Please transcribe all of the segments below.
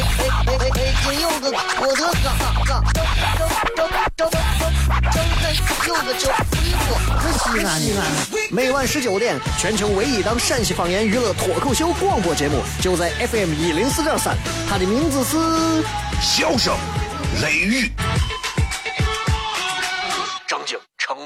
哎！北京有个郭德纲，张张张张张张有个叫李波，可西安的。每晚十九点，全球唯一档陕西方言娱乐脱口秀广播节目，就在 FM 一零四点三。它的名字是《笑声雷雨》，张景成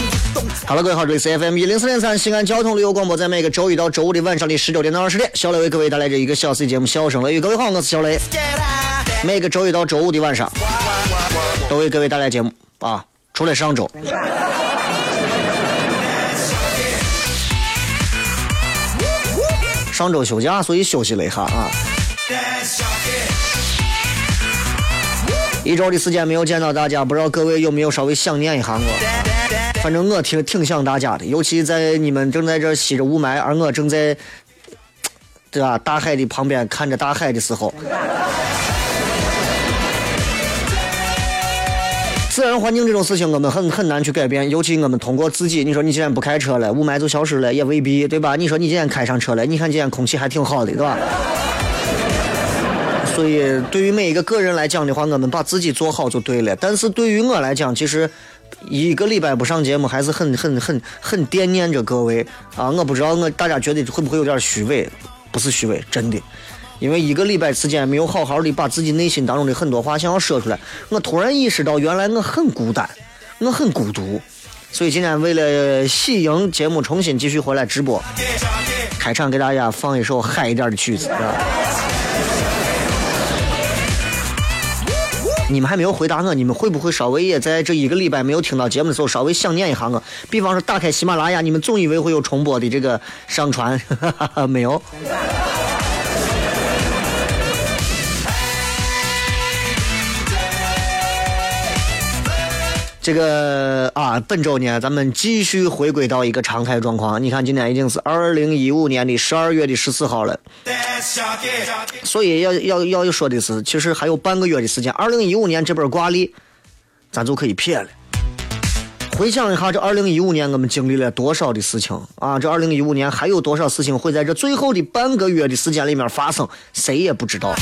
脸。好了，各位好，这里是 FM 一零四点三西安交通旅游广播，在每个周一到周五的晚上的十九点到二十点，小雷为各位带来这一个小时节目《笑声雷雨》。各位好，我是小雷。每个周一到周五的晚上，都为各位带来节目啊。除了上周，上周休假，所以休息了一下啊。一周的时间没有见到大家，不知道各位有没有稍微想念一下我？反正我挺挺想大家的，尤其在你们正在这吸着雾霾，而我正在，对吧？大海的旁边看着大海的时候。自然环境这种事情，我们很很难去改变。尤其我们通过自己，你说你今天不开车了，雾霾就消失了，也未必，对吧？你说你今天开上车了，你看今天空气还挺好的，对吧？所以，对于每一个个人来讲的话，我们把自己做好就对了。但是对于我来讲，其实一个礼拜不上节目，还是很很很很惦念着各位啊！我不知道我大家觉得会不会有点虚伪？不是虚伪，真的。因为一个礼拜时间没有好好的把自己内心当中的很多话想要说出来，我突然意识到原来我很孤单，我很孤独，所以今天为了喜迎节目重新继续回来直播，开场给大家放一首嗨一点的曲子。你们还没有回答我，你们会不会稍微也在这一个礼拜没有听到节目的时候稍微想念一下我？比方说打开喜马拉雅，你们总以为会有重播的这个上传，没有。这个啊，本周呢，咱们继续回归到一个常态状况。你看，今天已经是二零一五年的十二月的十四号了，所以要要要说的是，其实还有半个月的时间，二零一五年这本挂历，咱就可以撇了。回想一下，这二零一五年我们经历了多少的事情啊？这二零一五年还有多少事情会在这最后的半个月的时间里面发生？谁也不知道。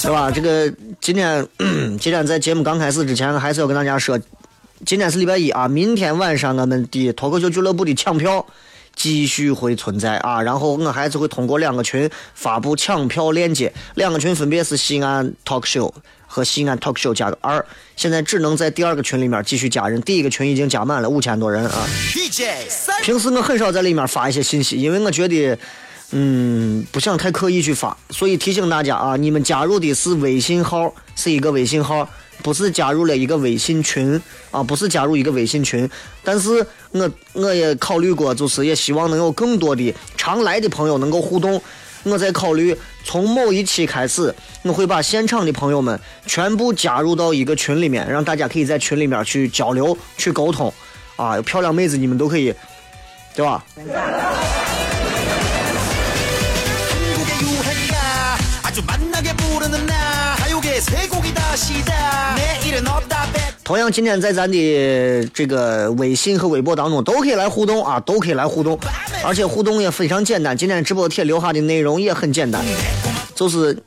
对吧？这个今天，今天在节目刚开始之前，还是要跟大家说，今天是礼拜一啊，明天晚上我们的脱口秀俱乐部的抢票继续会存在啊。然后我还是会通过两个群发布抢票链接，两个群分别是西安 talk show 和西安 talk show 加个二。现在只能在第二个群里面继续加人，第一个群已经加满了五千多人啊。平时我很少在里面发一些信息，因为我觉得。嗯，不想太刻意去发，所以提醒大家啊，你们加入的是微信号，是一个微信号，不是加入了一个微信群啊，不是加入一个微信群。但是我我也考虑过，就是也希望能有更多的常来的朋友能够互动。我在考虑从某一期开始，我会把现场的朋友们全部加入到一个群里面，让大家可以在群里面去交流、去沟通。啊，漂亮妹子你们都可以，对吧？同样，今天在咱的这个微信和微博当中都可以来互动啊，都可以来互动，而且互动也非常简单。今天直播贴留下的内容也很简单，就是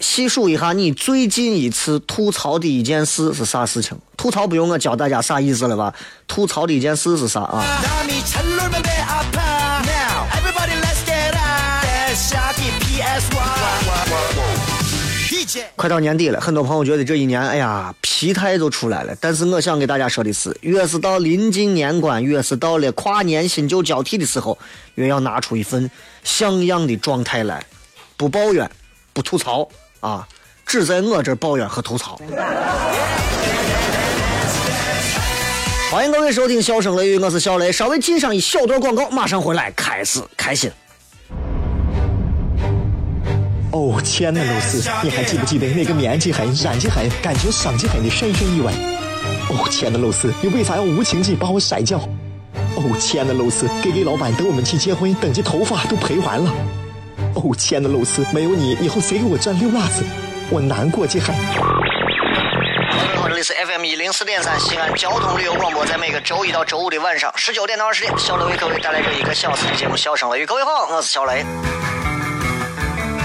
细数一下你最近一次吐槽的一件事是啥事情。吐槽不用我教大家啥意思了吧？吐槽的一件事是啥啊？快到年底了，很多朋友觉得这一年，哎呀，疲态都出来了。但是我想给大家说的是，越是到临近年关，越是到了跨年新旧交替的时候，越要拿出一份像样的状态来，不抱怨，不吐槽啊，只在我这抱怨和吐槽。欢迎各位收听《笑声雷雨》，我是小雷。稍微进上一小段广告，马上回来，开始开心。哦，亲爱的露丝，你还记不记得那个面积狠、染技狠、感觉伤及狠的深深意外？哦，亲爱的露丝，你为啥要无情地把我甩掉？哦，亲爱的露丝给给老板等我们去结婚，等这头发都赔完了。哦，亲爱的露丝，没有你，以后谁给我赚六袜子？我难过极狠。各位好，这里是 FM 一零四点三西安交通旅游广播，在每个周一到周五的晚上十九点到二十点，小雷为各位带来这一个小时的节目《笑声雷雨》。各位好，我是小雷。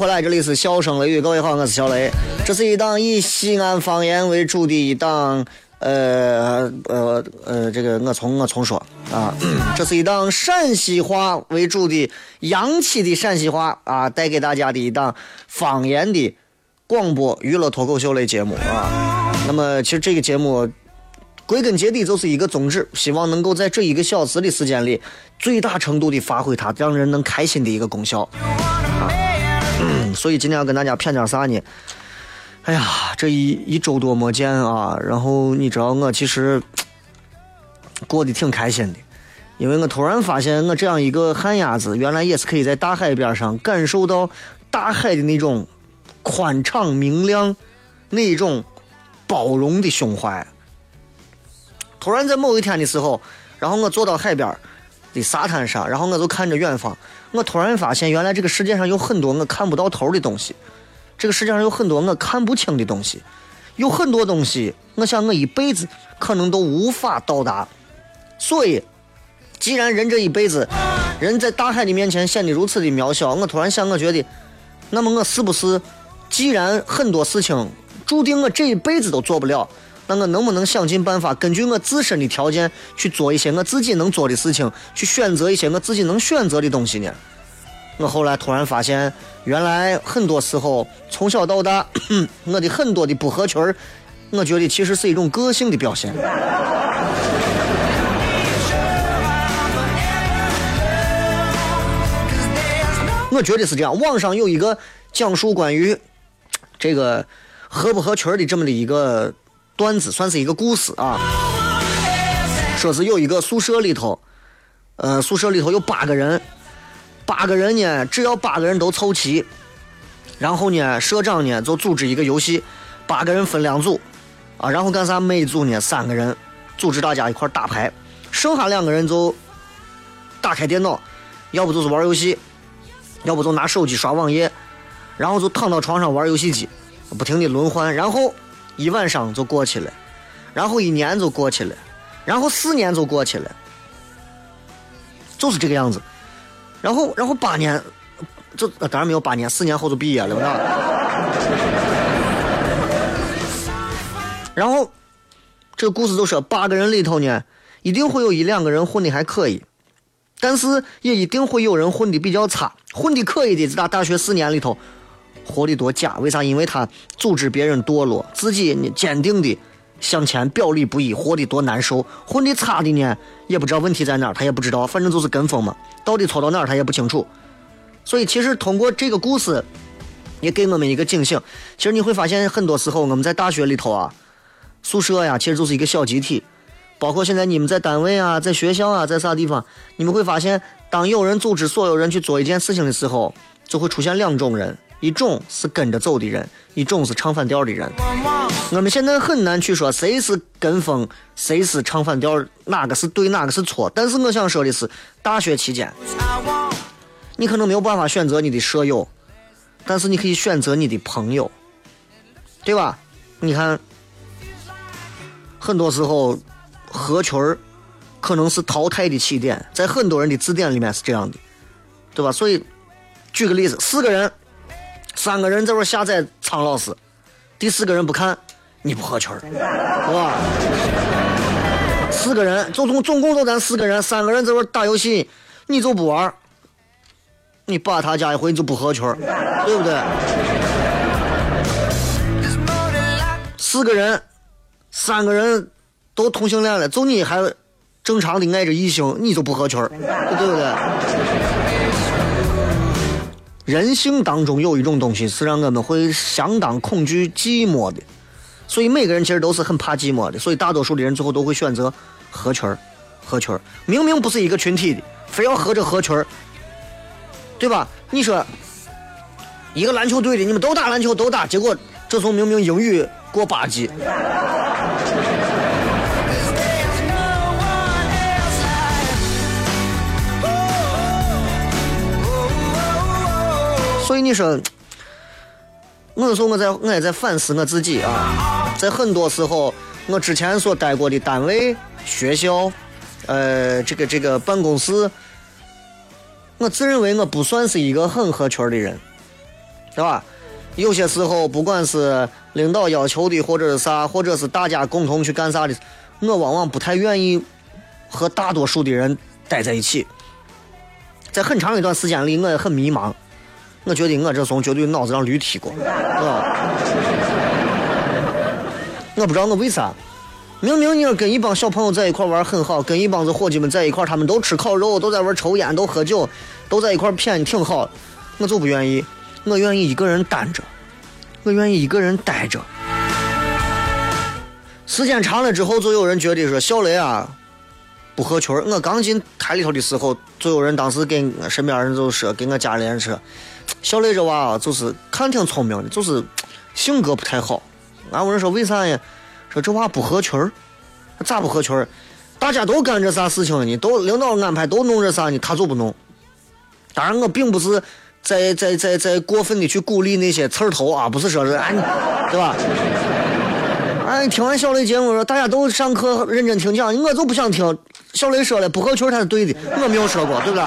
回来，这里是笑声雷雨。各位好，我是小雷。这是一档以西安方言为主的一档，呃呃呃，这个我从我从说啊，这是一档陕西话为主的洋气的陕西话啊，带给大家的一档方言的广播娱乐脱口秀类节目啊。那么其实这个节目归根结底就是一个宗旨，希望能够在这一个小时的时间里，最大程度的发挥它让人能开心的一个功效啊。所以今天要跟大家谝点啥呢？哎呀，这一一周多没见啊，然后你知道我其实过得挺开心的，因为我突然发现我这样一个旱鸭子，原来也是可以在大海边上感受到大海的那种宽敞明亮，那一种包容的胸怀。突然在某一天的时候，然后我坐到海边的沙滩上，然后我就看着远方，我突然发现，原来这个世界上有很多我看不到头的东西，这个世界上有很多我看不清的东西，有很多东西，我想我一辈子可能都无法到达。所以，既然人这一辈子，人在大海的面前显得如此的渺小，我突然想，我觉得，那么我是不是，既然很多事情注定我这一辈子都做不了，那我能不能想尽办法，根据我自身的条件去做一些我自己能做的事情，去选择一些我自己能选择的东西呢？我后来突然发现，原来很多时候从小到大，我的很多的不合群儿，我觉得其实是一种个性的表现。我觉得是这样。网上有一个讲述关于这个合不合群儿的这么的一个段子，算是一个故事啊。说是有一个宿舍里头，呃，宿舍里头有八个人，八个人呢，只要八个人都凑齐，然后呢，社长呢就组织一个游戏，八个人分两组，啊，然后干啥？每组呢三个人组织大家一块打牌，剩下两个人就打开电脑，要不就是玩游戏，要不就拿手机刷网页，然后就躺到床上玩游戏机，不停的轮换，然后一晚上就过去了，然后一年就过去了，然后四年就过去了，就是这个样子。然后，然后八年，就呃当然没有八年，四年后就毕业了，那。然后，这个故事就说，八个人里头呢，一定会有一两个人混的还可以，但是也一定会有人混的比较差。混的可以的，在他大学四年里头活得多假？为啥？因为他组织别人堕落，自己坚定的向前表里不一，活得多难受。混的差的呢，也不知道问题在哪儿，他也不知道，反正就是跟风嘛，到底错到哪儿他也不清楚。所以其实通过这个故事，也给我们一个警醒。其实你会发现，很多时候我们在大学里头啊，宿舍呀，其实就是一个小集体。包括现在你们在单位啊，在学校啊，在啥地方，你们会发现，当有人组织所有人去做一件事情的时候，就会出现两种人：一种是跟着走的人，一种是唱反调的人。我们现在很难去说谁是跟风，谁是唱反调，哪个是对，哪个是错。但是我想说的是，大学期间，你可能没有办法选择你的舍友，但是你可以选择你的朋友，对吧？你看，很多时候合群儿可能是淘汰的起点，在很多人的字典里面是这样的，对吧？所以，举个例子，四个人，三个人在这下载苍老师，第四个人不看，你不合群儿，是吧？四个人，就总总共就咱四个人，三个人在这打游戏，你就不玩，你把他加一回你就不合群儿，对不对？四个人，三个人都同性恋了，就你还正常的爱着异性，你就不合群儿，对不对？人性当中有一种东西是让我们会相当恐惧寂寞的，所以每个人其实都是很怕寂寞的，所以大多数的人最后都会选择合群儿，合群儿。明明不是一个群体的，非要合着合群儿，对吧？你说一个篮球队的，你们都打篮球都打，结果这时候明明英语过八级，所以你说，我有时候我在我也在反思我自己啊，在很多时候，我之前所待过的单位、学校，呃，这个这个办公室，我自认为我不算是一个很合群的人，对吧？有些时候，不管是领导要求的，或者是啥，或者是大家共同去干啥的，我往往不太愿意和大多数的人待在一起。在很长一段时间里，我也很迷茫。我觉得我这怂绝对脑子让驴踢过，啊！我不知道我为啥，明明你要跟一帮小朋友在一块玩很好，跟一帮子伙计们在一块，他们都吃烤肉，都在玩抽烟，都喝酒，都在一块谝挺好，我就不愿意，我愿意一个人单着，我愿意一个人待着。时间长了之后，就有人觉得说小雷啊不合群。我刚进台里头的时候，就有人当时跟身边人就说，跟我家里人说，小雷这娃，就是看挺聪明的，就是性格不太好。俺问人说为啥呀？说这娃不合群儿，咋不合群儿？大家都干这啥事情呢？都领导安排都弄这啥呢？他就不弄。当然，我并不是在在在在过分的去鼓励那些刺儿头啊，不是说是哎，对吧？哎，听完小雷节目说大家都上课认真听讲，我就不想听。小雷说了不合群儿他是对的，我没有说过，对不对？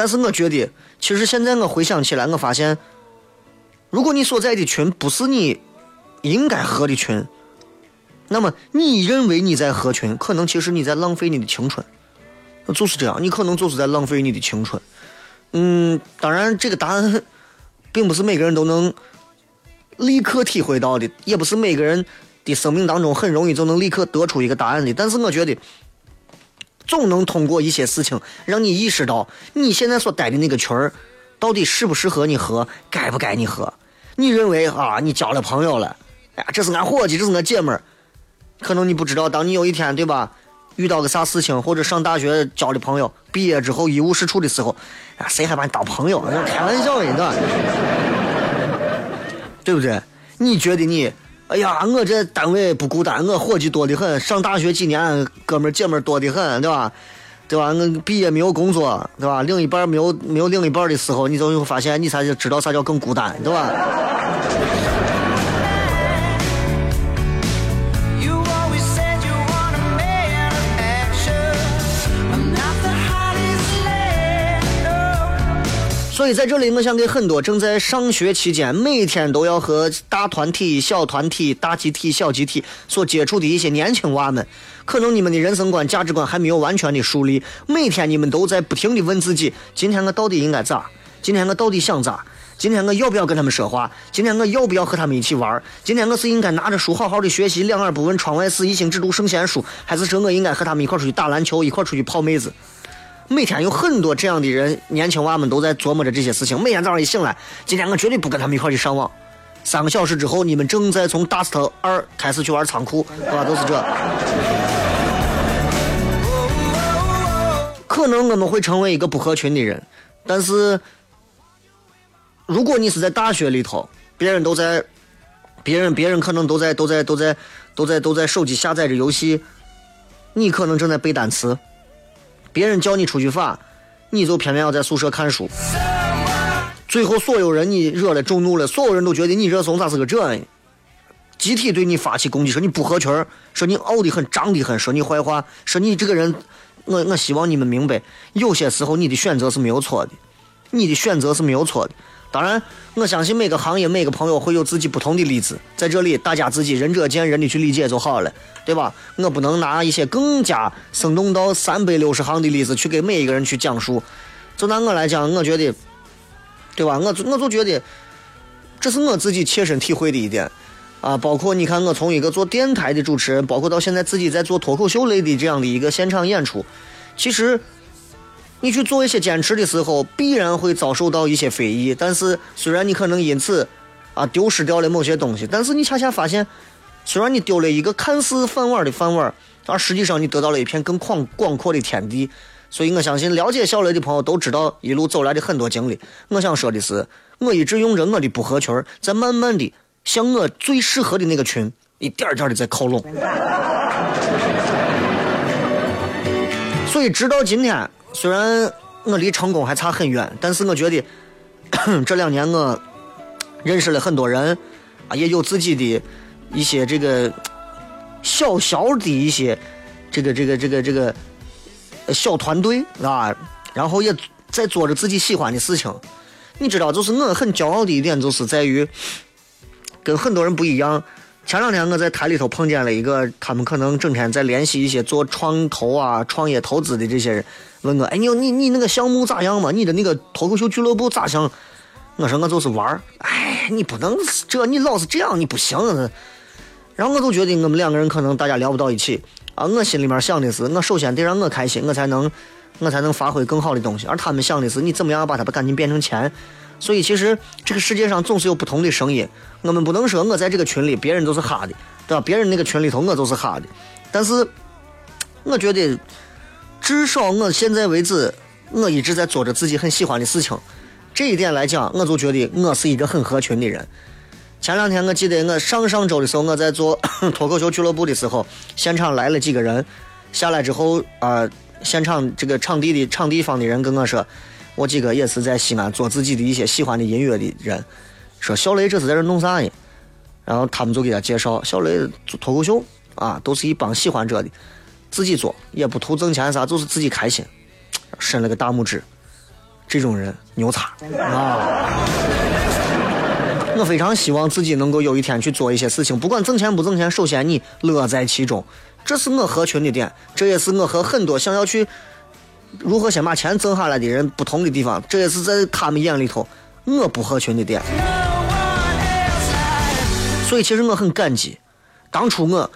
但是我觉得，其实现在我回想起来，我发现，如果你所在的群不是你应该合的群，那么你认为你在合群，可能其实你在浪费你的青春，就是这样，你可能就是在浪费你的青春。嗯，当然这个答案并不是每个人都能立刻体会到的，也不是每个人的生命当中很容易就能立刻得出一个答案的。但是我觉得，总能通过一些事情让你意识到，你现在所待的那个群儿到底适不适合你合，该不该你合。你认为啊，你交了朋友了，哎呀，这是俺伙计，这是俺姐们儿。可能你不知道，当你有一天对吧，遇到个啥事情，或者上大学交的朋友，毕业之后一无是处的时候，啊，谁还把你当朋友？开玩笑呢，对不对？你觉得你，哎呀，我这单位不孤单，我伙计多的很，上大学几年，哥们姐们多的很，对吧？对吧？我毕业没有工作，对吧？另一半没有没有另一半的时候，你就会发现，你才知道啥叫更孤单，对吧？所以在这里，我想给很多正在上学期间，每天都要和大团体、小团体、大集体、小集体所接触的一些年轻娃们，可能你们的人生观、价值观还没有完全的树立，每天你们都在不停的问自己：今天我到底应该咋？今天我到底想咋？今天我要不要跟他们说话？今天我要不要和他们一起玩？今天我是应该拿着书好好的学习，两耳不闻窗外事，一心只读圣贤书，还是说我应该和他们一块出去打篮球，一块出去泡妹子？每天有很多这样的人，年轻娃们都在琢磨着这些事情。每天早上一醒来，今天我绝对不跟他们一块儿去上网。三个小时之后，你们正在从 Dust 二开始去玩仓库，对吧？都是这。可能我们会成为一个不合群的人，但是如果你是在大学里头，别人都在，别人别人可能都在都在都在都在都在手机下载着游戏，你可能正在背单词，别人叫你出去耍，你就偏偏要在宿舍看书。最后，所有人你惹了众怒了，所有人都觉得你这怂咋是个这呢？集体对你发起攻击，说你不合群，说你傲得很，张得很，说你坏话，说你这个人，我我希望你们明白，有些时候你的选择是没有错的，你的选择是没有错的。当然，我相信每个行业每个朋友会有自己不同的例子，在这里大家自己仁者见仁的去理解就好了，对吧？我不能拿一些更加生动到三百六十行的例子去给每一个人去讲述。就拿我来讲，我觉得。对吧？我我就觉得，这是我自己切身体会的一点啊。包括你看，我从一个做电台的主持人，包括到现在自己在做脱口秀类的这样的一个现场演出，其实你去做一些坚持的时候，必然会遭受到一些非议。但是虽然你可能因此啊丢失掉了某些东西，但是你恰恰发现，虽然你丢了一个看似饭碗的饭碗，而实际上你得到了一片更广广阔的天地。所以我相信了解小雷的朋友都知道一路走来的很多经历。我想说的是，我一直用着我的不合群儿，在慢慢的向我最适合的那个群一点点的在靠拢。所以直到今天，虽然我离成功还差很远，但是我觉得 这两年我认识了很多人，啊，也有自己的一些这个小小的一些这个这个这个这个。小团队啊，然后也在做着自己喜欢的事情。你知道，就是我很骄傲的一点，就是在于跟很多人不一样。前两天我在台里头碰见了一个，他们可能整天在联系一些做创投啊、创业投资的这些人，问我：“哎，你你你那个项目咋样嘛？你的那个脱口秀俱乐部咋样？”我说：“我就是玩儿。”哎，你不能这，你老是这样，你不行。然后我就觉得我们两个人可能大家聊不到一起。啊，我心里面想的是，我首先得让我开心，我才能，我才能发挥更好的东西。而他们想的是，你怎么样把它赶紧变成钱。所以其实这个世界上总是有不同的声音，我们不能说我在这个群里，别人都是哈的，对吧？别人那个群里头我都是哈的。但是我觉得，至少我现在为止，我一直在做着自己很喜欢的事情。这一点来讲，我就觉得我是一个很合群的人。前两天我记得我上上周的时候，我在做 脱口秀俱乐部的时候，现场来了几个人，下来之后啊，现场这个场地的场地方的人跟我说，我几个也是在西安做自己的一些喜欢的音乐的人，说小雷这是在这弄啥呢？然后他们就给他介绍，小雷做脱口秀啊，都是一帮喜欢这的，自己做也不图挣钱啥，就是自己开心，伸了个大拇指，这种人牛叉 啊！我非常希望自己能够有一天去做一些事情，不管挣钱不挣钱，首先你乐在其中，这是我合群的点，这也是我和很多想要去如何先把钱挣下来的人不同的地方，这也是在他们眼里头我不合群的点。所以其实我很感激，当初我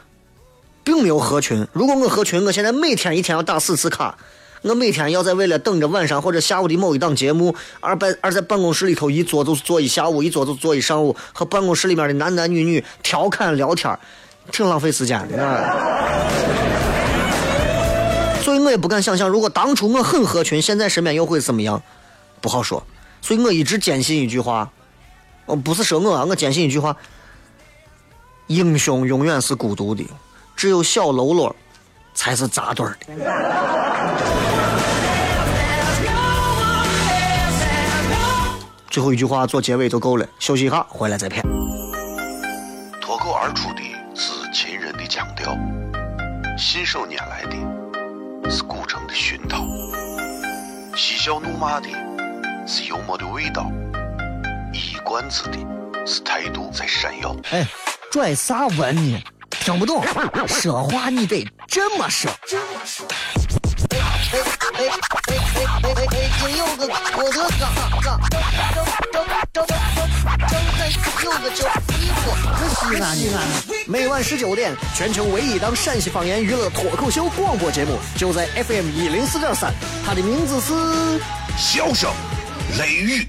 并没有合群，如果我合群，我现在每天一天要打四次卡。我每天要在为了等着晚上或者下午的某一档节目，而办而在办公室里头一坐就是坐一下午，一坐就坐一上午，和办公室里面的男男女女调侃聊天，挺浪费时间的。所以我也不敢想象，如果当初我很合群，现在身边又会怎么样？不好说。所以我一直坚信一句话，哦，不是说我啊，我坚信一句话：英雄永远是孤独的，只有小喽啰才是扎堆儿的。最后一句话做结尾就够了，休息一下，回来再片。脱口而出的是秦人的腔调，信手拈来的是古城的熏陶，嬉笑怒骂的是幽默的味道，一冠子的是态度在闪耀。哎，拽啥文呢？听不懂，说话你得这么说。哎哎哎哎哎哎哎！今有个我的哥哥。西安，西安，每晚十九点，全球唯一档陕西方言娱乐脱口秀广播节目，就在 FM 一零四点三，它的名字是。笑声雷雨，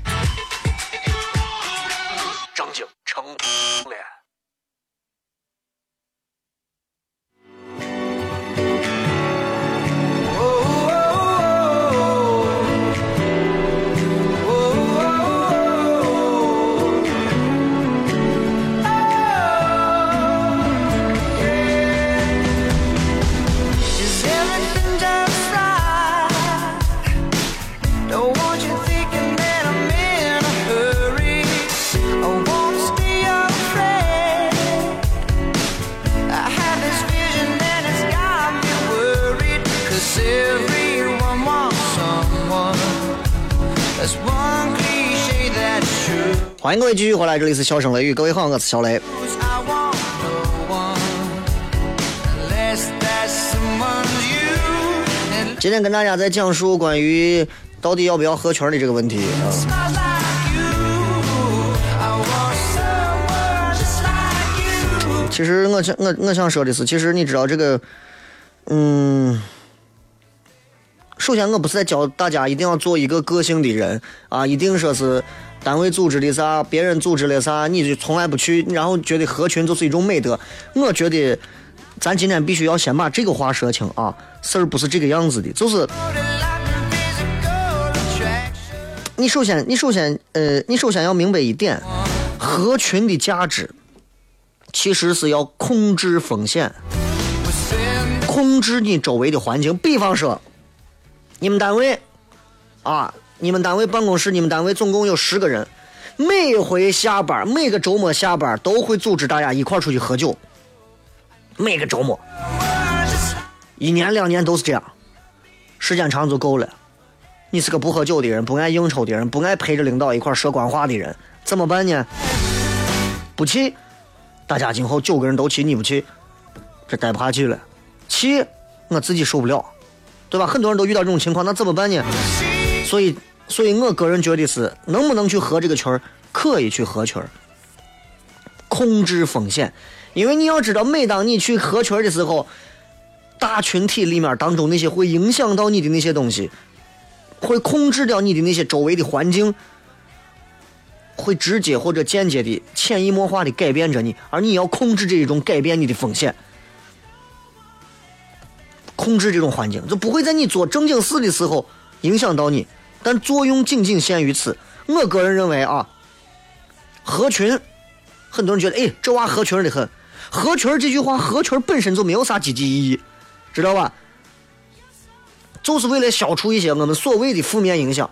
迎各位继续回来，这里是笑声雷雨，各位好，我是小雷。今天跟大家在讲述关于到底要不要合群的这个问题啊。其实我想我我想说的是，其实你知道这个，嗯，首先我不是在教大家一定要做一个个性的人啊，一定说是单位组织的啥，别人组织的啥，你就从来不去，然后觉得合群就是一种美德。我觉得咱今天必须要先把这个话说清啊，事儿不是这个样子的，就是。你首先，你首先，呃，你首先要明白一点，合群的价值其实是要控制风险，控制你周围的环境。比方说，你们单位啊，你们单位办公室，你们单位总共有十个人，每回下班，每个周末下班都会组织大家一块出去喝酒，每个周末，一年两年都是这样，时间长就够了。你是个不喝酒的人，不爱应酬的人，不爱陪着领导一块说官话的人，怎么办呢？不去，大家今后九个人都去，你不去，这待不下去了。去，我自己受不了，对吧？很多人都遇到这种情况，那怎么办呢？所以，所以我个人觉得是，能不能去合这个群儿，可以去合群儿，控制风险。因为你要知道，每当你去合群儿的时候，大群体里面当中那些会影响到你的那些东西，会控制掉你的那些周围的环境，会直接或者间接的、潜移默化的改变着你，而你要控制这一种改变你的风险，控制这种环境，就不会在你做正经事的时候影响到你，但作用仅仅限于此。我个人认为啊，合群，很多人觉得，哎，这娃合群的很。合群这句话，合群本身就没有啥积极意义，知道吧？就是为了消除一些我们所谓的负面影响。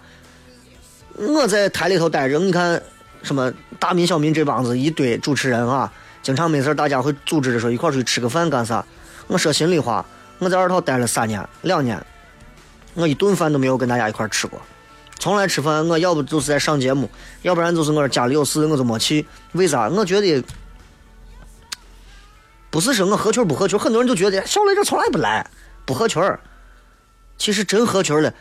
我在台里头待着，你看什么大民小民这帮子一堆主持人啊，经常没事大家会组织着说一块儿出去吃个饭干啥？我说心里话，我在二套待了三年两年，我一顿饭都没有跟大家一块吃过。从来吃饭，我要不就是在上节目，要不然就是我家里有事我就没去。为啥？我觉得不是说我合群不合群，很多人就觉得小雷这从来不来，不合群。其实真合群了，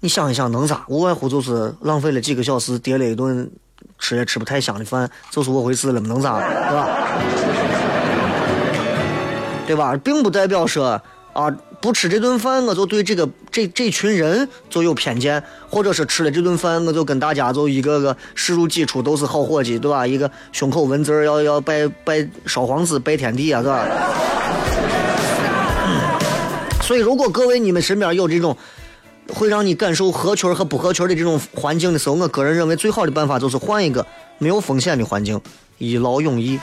你想一想能咋？无外乎就是浪费了几个小时，叠了一顿吃也吃不太香的饭，就是我回事了，能咋？对吧？对吧？并不代表说啊，不吃这顿饭我就对这个这这群人就有偏见，或者是吃了这顿饭我就跟大家就一个个视如己出，都是好伙计，对吧？一个胸口文字儿要要拜拜烧黄纸拜天地啊，是吧？所以，如果各位你们身边有这种会让你感受合群儿和不合群儿的这种环境的时候，我个人认为最好的办法就是换一个没有风险的环境，一劳永逸。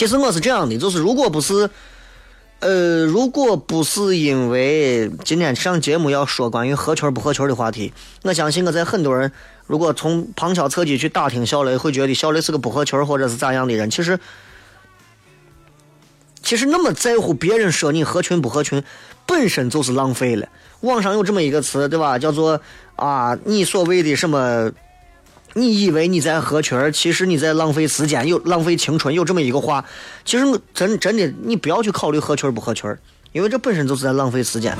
其实我是这样的，就是如果不是，呃，如果不是因为今天上节目要说关于合群不合群的话题，我相信我在很多人如果从旁敲侧击去打听小雷，会觉得小雷是个不合群或者是咋样的人。其实，其实那么在乎别人说你合群不合群，本身就是浪费了。网上有这么一个词，对吧？叫做啊，你所谓的什么？你以为你在合群，其实你在浪费时间，有浪费青春，有这么一个话。其实我真真的，你不要去考虑合群不合群，因为这本身就是在浪费时间。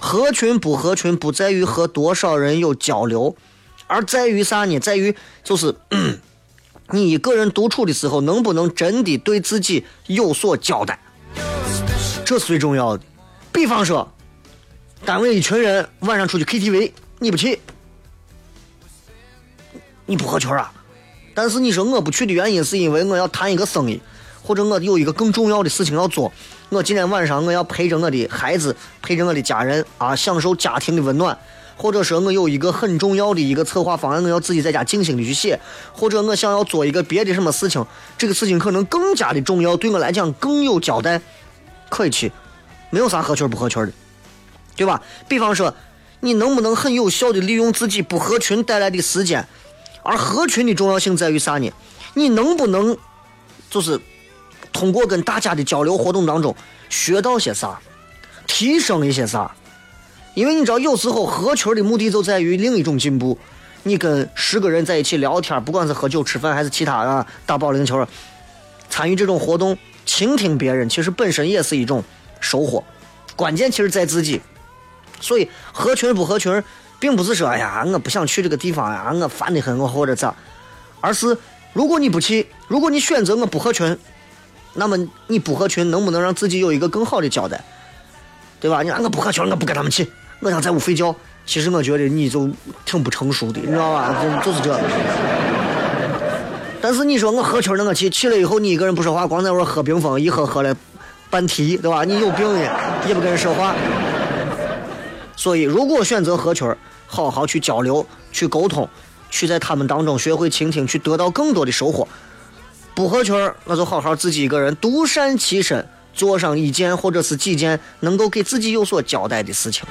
合群不合群不在于和多少人有交流，而在于啥呢？在于就是。你一个人独处的时候，能不能真的对自己有所交代？这是最重要的。比方说，单位一群人晚上出去 KTV，你不去，你不合群啊。但是你说我不去的原因是因为我要谈一个生意，或者我有一个更重要的事情要做。我今天晚上我要陪着我的孩子，陪着我的家人啊，享受家庭的温暖。或者说我有一个很重要的一个策划方案，我要自己在家静心的去写，或者我想要做一个别的什么事情，这个事情可能更加的重要，对我来讲更有交代，可以去，没有啥合群不合群的，对吧？比方说，你能不能很有效的利用自己不合群带来的时间？而合群的重要性在于啥呢？你能不能就是通过跟大家的交流活动当中学到些啥，提升一些啥？因为你知道，有时候合群的目的就在于另一种进步。你跟十个人在一起聊天，不管是喝酒、吃饭还是其他啊，打保龄球，参与这种活动，倾听别人，其实本身也是一种收获。关键其实在自己。所以合群不合群，并不是说哎呀，我不想去这个地方呀，我烦得很，我或者咋，而是如果你不去，如果你选择我不合群，那么你不合群能不能让自己有一个更好的交代？对吧？你看我不合群，我不跟他们去。我想在屋睡觉，其实我觉得你就挺不成熟的，你知道吧？就就是这。但是你说我合群那我去，去了以后你一个人不说话，光在屋喝冰峰，一喝喝了半提，对吧？你有病呢，也不跟人说话。所以，如果选择合群，好好去交流、去沟通，去在他们当中学会倾听，去得到更多的收获。不合群，那就好好自己一个人独善其身。做上一件或者是几件能够给自己有所交代的事情。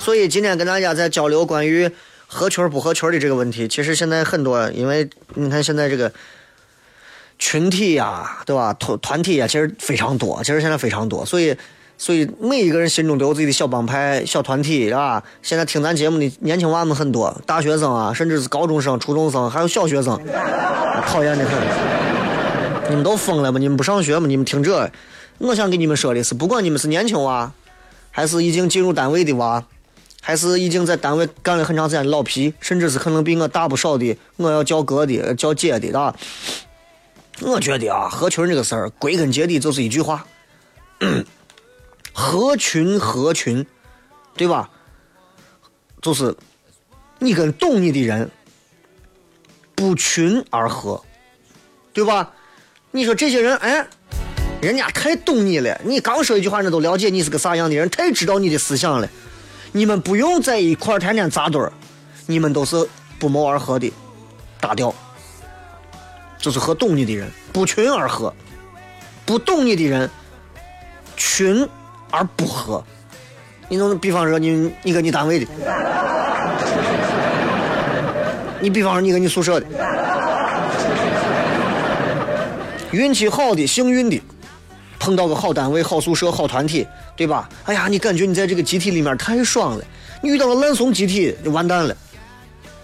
所以今天跟大家在交流关于合群不合群的这个问题，其实现在很多，因为你看现在这个群体呀，对吧？团团体呀，其实非常多，其实现在非常多，所以所以每一个人心中都有自己的小帮派、小团体，啊。现在听咱节目的年轻娃们很多，大学生啊，甚至是高中生、初中生，还有小学生，讨厌的很。你们都疯了吗？你们不上学吗？你们听这，我想跟你们说的是，不管你们是年轻娃，还是已经进入单位的娃。还是已经在单位干了很长时间的老皮，甚至是可能比我大不少的，我要叫哥的、叫姐的，啊。我觉得啊，合群这个事儿，归根结底就是一句话：合群，合群，对吧？就是你跟懂你的人不群而合，对吧？你说这些人，哎，人家太懂你了，你刚说一句话，人都了解你是个啥样的人，太知道你的思想了。你们不用在一块儿天天扎堆儿，你们都是不谋而合的，搭调，就是和懂你的人不群而合，不懂你的人群而不合。你能比方说你你跟你单位的，你比方说你跟你宿舍的，运气好的幸运的。碰到个好单位、好宿舍、好团体，对吧？哎呀，你感觉你在这个集体里面太爽了。你遇到了烂怂集体就完蛋了，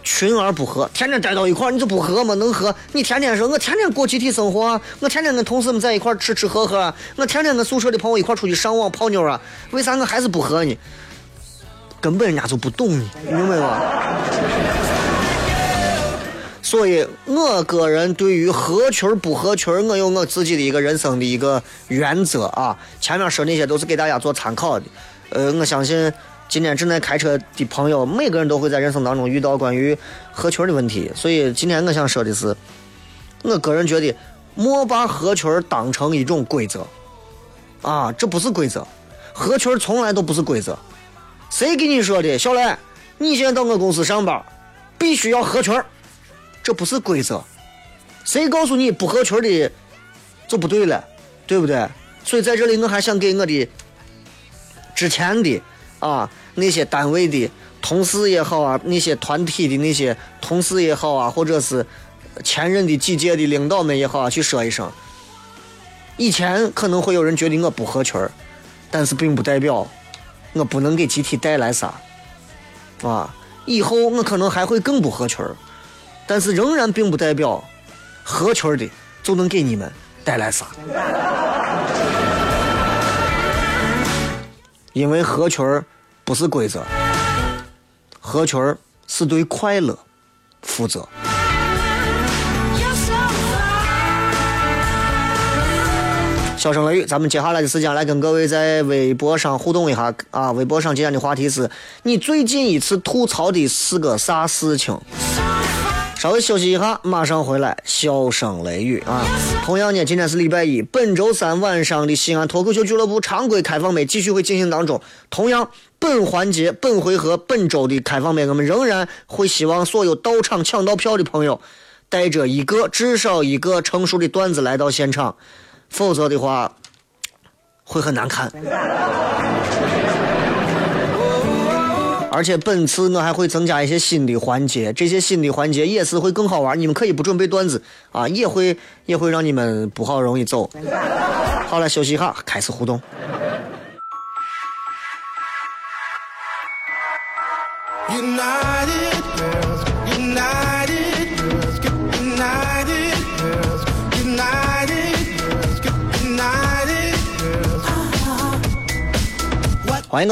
群而不和，天天待到一块儿你就不和吗？能和？你天天说，我天天过集体生活，我天天跟同事们在一块儿吃吃喝喝，我天天跟宿舍的朋友一块儿出去上网泡妞啊，为啥我还是不合呢？根本人家就不懂你，明白吗？所以，我个人对于合群不合群，我有我自己的一个人生的一个原则啊。前面说那些都是给大家做参考的。呃，我相信今天正在开车的朋友，每个人都会在人生当中遇到关于合群的问题。所以，今天我想说的是，我个人觉得，莫把合群当成一种规则啊，这不是规则，合群从来都不是规则。谁给你说的，小雷？你现在到我公司上班，必须要合群。这不是规则，谁告诉你不合群的就不对了，对不对？所以在这里，我还想给我的之前的啊那些单位的同事也好啊，那些团体的那些同事也好啊，或者是前任的几届的领导们也好啊，去说一声。以前可能会有人觉得我不合群但是并不代表我不能给集体带来啥啊。以后我可能还会更不合群但是仍然并不代表合群的就能给你们带来啥？因为合群儿不是规则，合群儿是对快乐负责。小声雷雨，咱们接下来的时间来跟各位在微博上互动一下啊！微博上今天的话题是你最近一次吐槽的是个啥事情？稍微休息一下，马上回来。笑声雷雨啊！同样呢，今天是礼拜一，本周三晚上的西安脱口秀俱乐部常规开放麦继续会进行当中。同样，本环节、本回合、本周的开放麦，我们仍然会希望所有到场抢到票的朋友，带着一个至少一个成熟的段子来到现场，否则的话会很难看。而且本次我还会增加一些新的环节，这些新的环节也是会更好玩。你们可以不准备段子啊，也会也会让你们不好容易走。好了，休息一下，开始互动。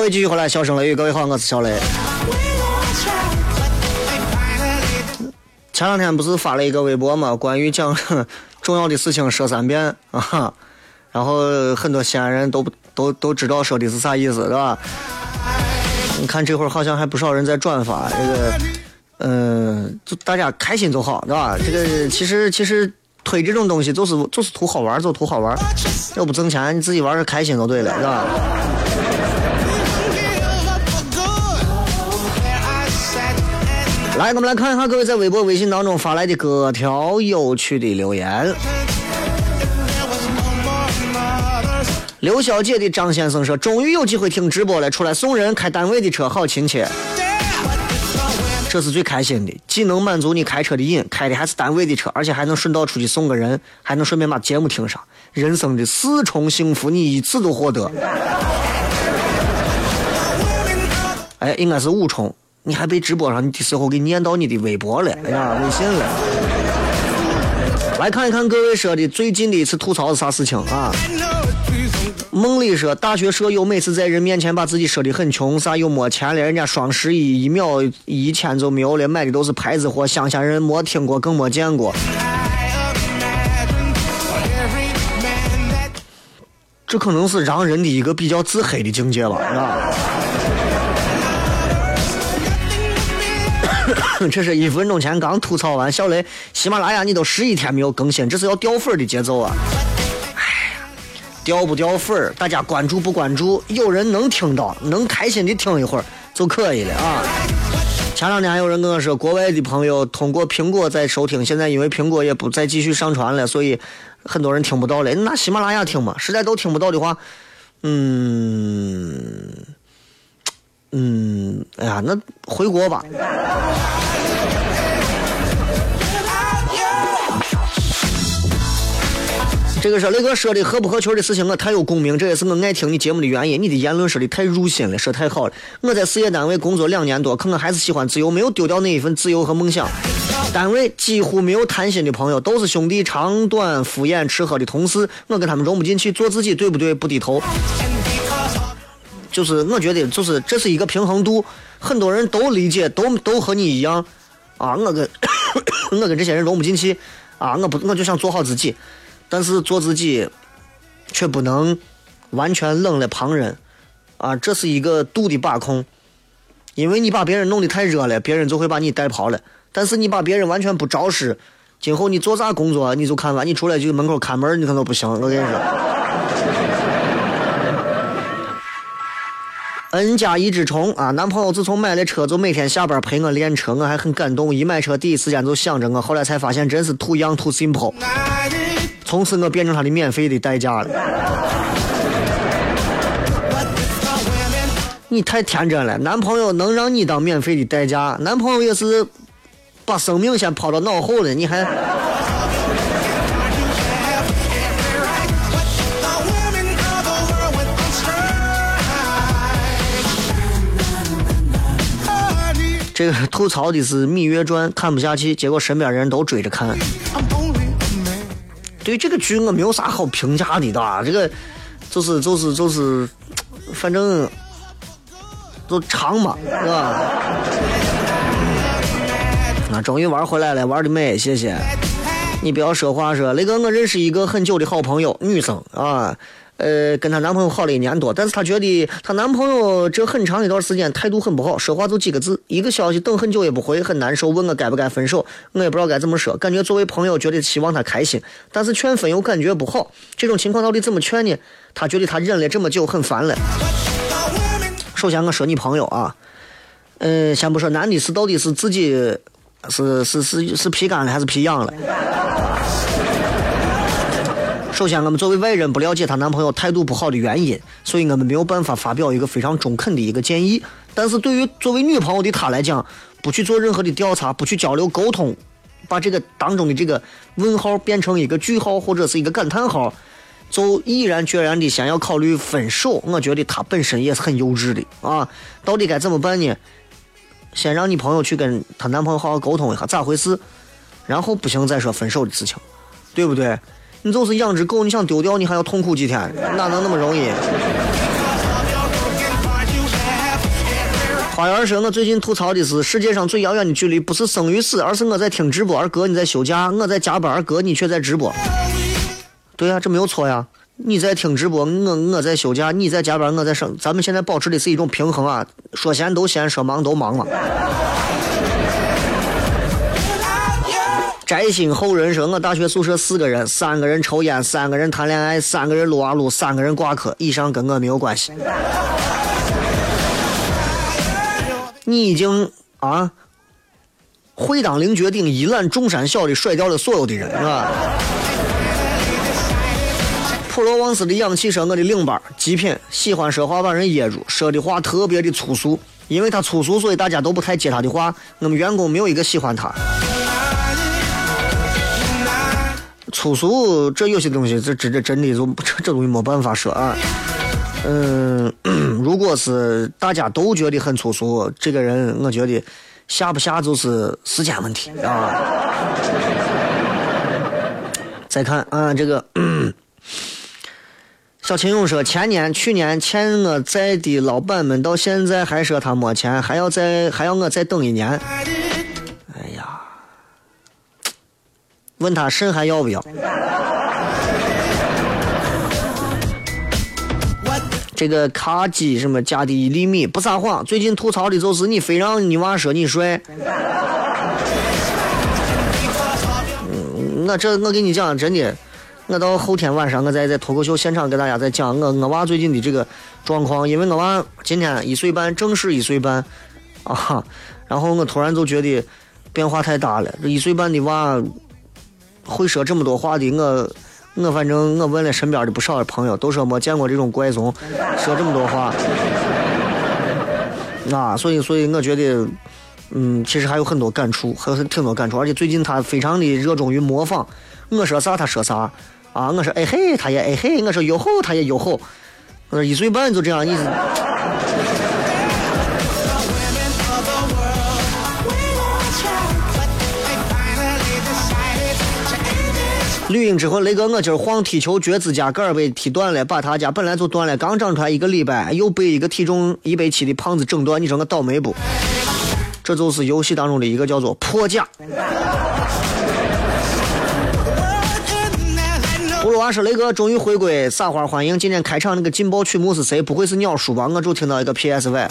位继续回来，笑声雷雨，各位好，我是小雷。前两天不是发了一个微博嘛，关于讲 重要的事情说三遍 啊，然后很多西安人都都都知道说的是啥意思，对吧？你看这会儿好像还不少人在转发这个，嗯、就大家开心就好，对吧？这个其实其实推这种东西就是就是图好玩，就图好玩，要不挣钱，你自己玩的开心就对了，是吧？来，我们来看一下各位在微博、微信当中发来的各条有趣的留言。刘小姐的张先生说：“终于有机会听直播了，出来送人，开单位的车，好亲切。这是最开心的，既能满足你开车的瘾，开的还是单位的车，而且还能顺道出去送个人，还能顺便把节目听上，人生的四重幸福你一次都获得。哎，应该是五重，你还被直播上的时候给念到你的微博了，哎呀，微信了。来看一看各位说的最近的一次吐槽是啥事情啊.梦里说，大学舍友每次在人面前把自己说的很穷，啥又没钱了，人家双十一一秒一千就没有了，买的都是牌子货，乡下人没听过更没见过。这可能是让人的一个比较自黑的境界吧，是 这是一分钟前刚吐槽完，小雷，喜马拉雅你都十一天没有更新，这是要掉粉儿的节奏啊！哎呀，掉不掉粉儿，大家关注不关注，有人能听到，能开心的听一会儿就可以了啊！前两天还有人跟我说，国外的朋友通过苹果在收听，现在因为苹果也不再继续上传了，所以很多人听不到了。那喜马拉雅听嘛，实在都听不到的话，嗯嗯，哎呀，那回国吧。这个是雷哥说的合不合群的事情，我太有共鸣，这也是我爱听你节目的原因。你的言论说的太入心了，说太好了。我在事业单位工作两年多，可我还是喜欢自由，没有丢掉那一份自由和梦想。单位几乎没有谈心的朋友，都是兄弟，长短敷衍吃喝的同事，我跟他们融不进去，做自己对不对？不低头。就是我觉得，就是这是一个平衡度，很多人都理解，都都和你一样啊。我跟我跟这些人融不进去啊，我不我就想做好自己，但是做自己却不能完全冷了旁人啊，这是一个度的把控。因为你把别人弄得太热了，别人就会把你带跑了。但是你把别人完全不招式，今后你做啥工作，你就看吧，你出来就门口看门，你可能不行。我跟你说。N 加一只虫啊！男朋友自从买了车，就每天下班陪我练车，我还很感动。一买车，第一时间就想着我，后来才发现真是 too young too simple。从此我变成他的免费的代驾了。你太天真了，男朋友能让你当免费的代驾？男朋友也是把生命先抛到脑后了，你还这个 吐槽的是《芈月传》，看不下去，结果身边人都追着看。对这个剧我没有啥好评价的，这个就是就是就是，反正就长嘛，是吧？啊，终于玩回来了，玩的美，谢谢。你不要说话说，那个我认识一个很久的好朋友，女生啊，呃，跟她男朋友好了一年多，但是她觉得她男朋友这很长一段时间态度很不好，说话就几个字，一个消息等很久也不回，很难受，问我该不该分手，我也不知道该怎么说，感觉作为朋友觉得希望她开心，但是劝分又感觉不好，这种情况到底怎么劝呢？她觉得她忍了这么久很烦了。首先我说你朋友啊，呃，先不说男的是到底是自己是是是是皮干了还是皮痒了。首先，我们作为外人不了解她男朋友态度不好的原因，所以我们没有办法发表一个非常中肯的一个建议。但是对于作为女朋友的她来讲，不去做任何的调查，不去交流沟通，把这个当中的这个问号变成一个句号或者是一个感叹号，就毅然决然的先要考虑分手，我觉得她本身也是很幼稚的啊。到底该怎么办呢？先让你朋友去跟她男朋友好好沟通一下咋回事，然后不行再说分手的事情，对不对？你就是养只狗，你想丢掉，你还要痛苦几天，哪能那么容易？花园说：“我最近吐槽的是世界上最遥远的距离，不是生与死，而是我在听直播，而哥你在休假；我在加班，而哥你却在直播。对呀、这没有错呀。你在听直播，我我在休假；你在加班，我在生。咱们现在保持的是一种平衡啊，说闲都闲，说忙都忙嘛。”摘星后人说：“我大学宿舍四个人，三个人抽烟，三个人谈恋爱，三个人撸啊撸，三个人挂科。以上跟我没有关系。你已经啊，会当凌绝顶，一览众山小的甩掉了所有的人，啊？”普罗旺斯的氧气说：“我的领班极品，喜欢说话把人噎住，说的话特别的粗俗，因为他粗俗，所以大家都不太接他的话。我们员工没有一个喜欢他。”粗俗，这有些东西，这这这真的这这东西没办法说啊。嗯，如果是大家都觉得很粗俗，这个人我觉得下不下就是时间问题啊。再看啊，这个 小秦勇说，前年、去年欠我债的老板们到现在还说他没钱，还要再还要我再等一年。问他肾还要不要？这个卡机什么加的一厘米不撒谎，最近吐槽的就是你非让你娃说你帅。嗯，我这我跟你讲真的，我到后天晚上我再在脱口秀现场给大家再讲我我娃最近的这个状况，因为我娃今天一岁半，正式一岁半啊，然后我突然就觉得变化太大了，这一岁半的娃。会说这么多话的我，我反正我问了身边的不少的朋友，都说没见过这种怪怂，说这么多话。啊，所以所以我觉得，嗯，其实还有很多感触，还有挺多感触，而且最近他非常的热衷于模仿，我说啥他说啥，啊，我说哎嘿他也哎嘿，我说哟吼他也哟吼，我说一岁半就这样，你。绿茵之后，雷哥，我今儿晃踢球，脚趾甲盖儿被踢断了，把他家本来就断了，刚长出来一个礼拜，又被一个体重一百七的胖子整断，你说我倒霉不？这就是游戏当中的一个叫做破甲。葫芦娃说：“雷哥终于回归，撒花欢迎！今天开场那个劲爆曲目是谁？不会是鸟叔吧？我就听到一个 PSY，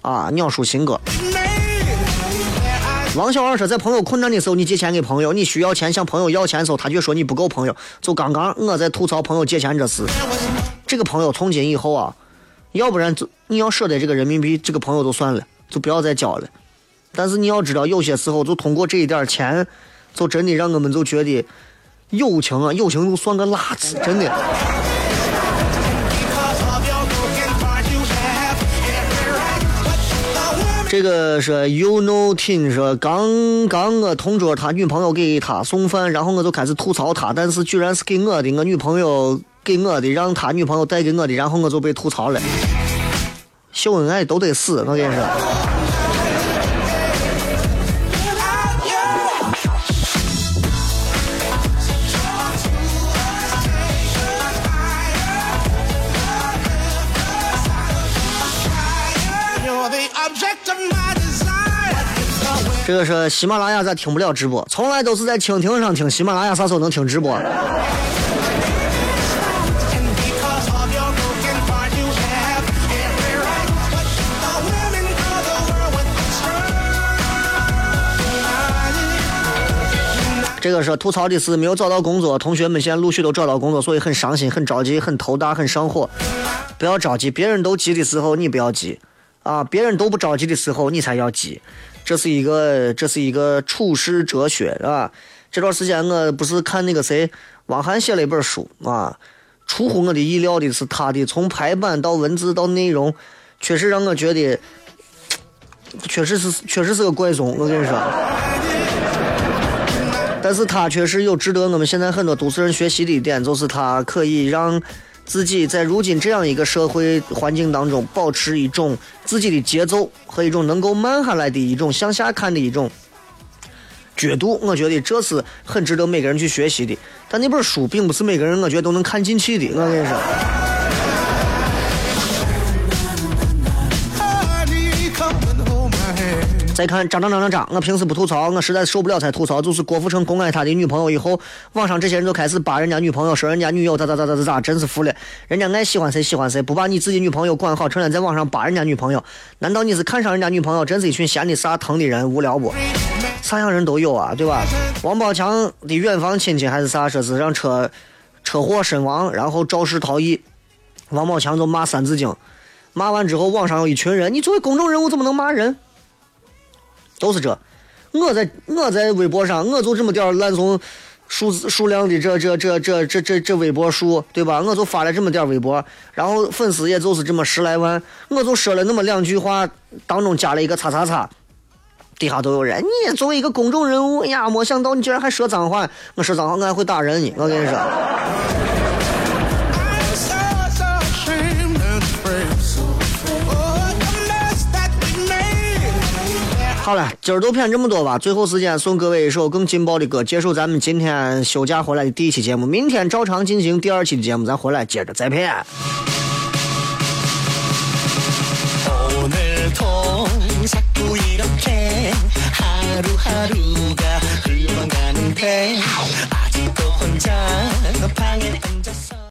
啊，鸟叔新歌。王小二说，在朋友困难的时候，你借钱给朋友，你需要钱向朋友要钱的时候，他却说你不够朋友。就刚刚我在吐槽朋友借钱这事，这个朋友从今以后啊，要不然就你要舍得这个人民币，这个朋友就算了，就不要再交了。但是你要知道，有些时候就通过这一点钱，就真的让我们就觉得友情啊，友情就算个垃圾，真的。这个是 You know Tin 说，刚刚我同桌他女朋友给他送饭，然后我就开始吐槽他，但是居然是给我的，我女朋友给我的，让他女朋友带给我的，然后我就被吐槽了。秀恩爱都得死，我跟你说。这个是喜马拉雅咋听不了直播？从来都是在蜻蜓上听，喜马拉雅啥时候能听直播？这个是吐槽的是没有找到工作，同学们现在陆续都找到工作，所以很伤心、很着急、很头大、很上火。不要着急，别人都急的时候你不要急，啊，别人都不着急的时候你才要急。这是一个，这是一个处世哲学，是吧？这段时间我不是看那个谁，汪涵写了一本书啊，出乎我的意料的是他的从排版到文字到内容，确实让我觉得，确实是确实是个怪种，我跟你说。但是他确实有值得我们现在很多都市人学习的一点，就是他可以让自己在如今这样一个社会环境当中，保持一种自己的节奏和一种能够慢下来的一种向下看的一种角度。我觉得这是很值得每个人去学习的。但那本书并不是每个人我觉得都能看进去的。我跟你说，再看张张张张张，我平时不吐槽，我实在受不了才吐槽。就是郭富城公开他的女朋友以后，网上这些人就开始扒人家女朋友，说人家女友咋咋咋咋咋咋，真是服了。人家爱喜欢谁喜欢谁，不把你自己女朋友管好，成天在网上扒人家女朋友，难道你是看上人家女朋友，真是一群闲的啥疼的人，无聊不？啥样人都有啊，对吧？王宝强的远房亲戚还是啥，说是让车车祸身亡，然后肇事逃逸，王宝强就骂《三字经》，骂完之后，网上有一群人，你作为公众人物怎么能骂人？都是这。我在我在微博上，我就这么点儿烂怂数字数量的这这这这这这这微博数，对吧？我就发了这么点微博，然后粉丝也就是这么十来万，我就说了那么两句话，当中加了一个叉叉叉。底下都有人，你作为一个公众人物，哎呀，没想到你居然还说脏话！我说脏话，我还会打人呢。我跟你说，好了，今儿都片这么多吧。最后时间送各位一首更劲爆的歌，结束咱们今天休假回来的第一期节目。明天照常进行第二期的节目，咱回来接着再片。